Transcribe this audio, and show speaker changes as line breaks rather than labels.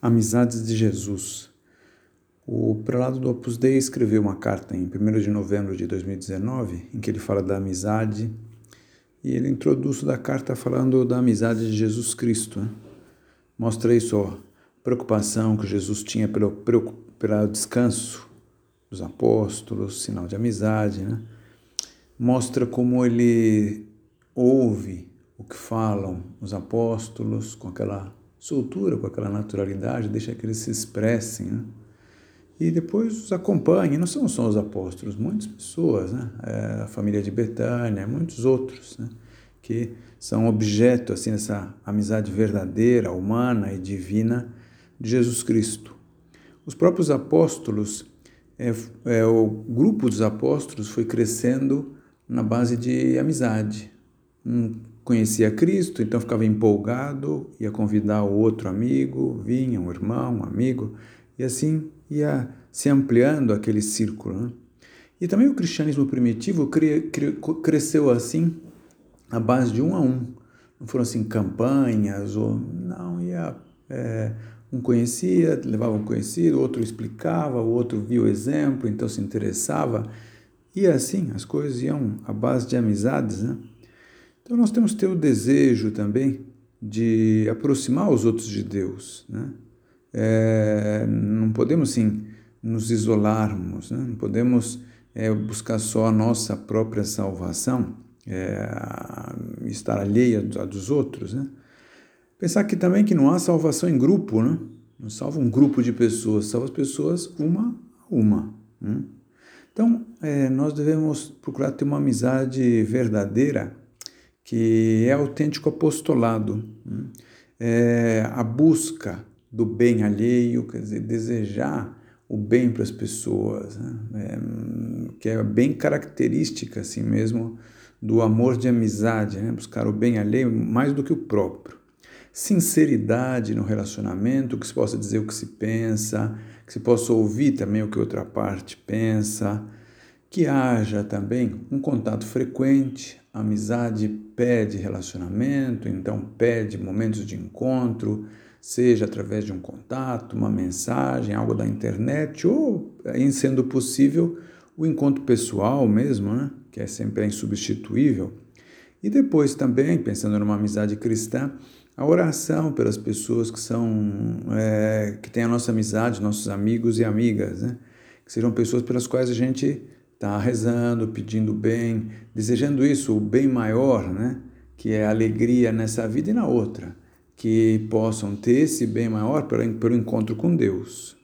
Amizades de Jesus. O prelado do Opus Dei escreveu uma carta em 1 de novembro de 2019, em que ele fala da amizade, e ele introduz da carta falando da amizade de Jesus Cristo. Né? Mostra isso, ó, preocupação que Jesus tinha pelo, pelo, pelo descanso dos apóstolos, sinal de amizade. Né? Mostra como ele ouve o que falam os apóstolos com aquela soltura, com aquela naturalidade, deixa que eles se expressem. Né? E depois os acompanhe, não são só os apóstolos, muitas pessoas, né? É, a família de Betânia, muitos outros, né? que são objeto assim dessa amizade verdadeira, humana e divina de Jesus Cristo. Os próprios apóstolos, é, é, o grupo dos apóstolos foi crescendo na base de amizade. Um conhecia Cristo, então ficava empolgado, ia convidar o outro amigo, vinha um irmão, um amigo, e assim ia se ampliando aquele círculo. Né? E também o cristianismo primitivo cre, cre, cresceu assim, à base de um a um. Não foram assim campanhas, ou não, ia. É, um conhecia, levava um conhecido, outro explicava, o outro via o exemplo, então se interessava. E assim, as coisas iam à base de amizades, né? Então nós temos que ter o desejo também de aproximar os outros de Deus. Né? É, não podemos, sim, nos isolarmos, né? não podemos é, buscar só a nossa própria salvação, é, estar alheia a dos outros. Né? Pensar que também que não há salvação em grupo, né? não salva um grupo de pessoas, salva as pessoas uma a uma. Né? Então, é, nós devemos procurar ter uma amizade verdadeira que é autêntico apostolado, né? é a busca do bem alheio, quer dizer, desejar o bem para as pessoas, né? é, que é bem característica assim mesmo do amor de amizade, né? buscar o bem alheio mais do que o próprio. Sinceridade no relacionamento, que se possa dizer o que se pensa, que se possa ouvir também o que outra parte pensa, que haja também um contato frequente, a amizade pede relacionamento, então pede momentos de encontro, seja através de um contato, uma mensagem, algo da internet, ou, em sendo possível, o encontro pessoal mesmo, né? que é sempre insubstituível. E depois também, pensando numa amizade cristã, a oração pelas pessoas que são é, que têm a nossa amizade, nossos amigos e amigas, né? que sejam pessoas pelas quais a gente está rezando, pedindo bem, desejando isso, o bem maior, né? que é a alegria nessa vida e na outra, que possam ter esse bem maior pelo, pelo encontro com Deus.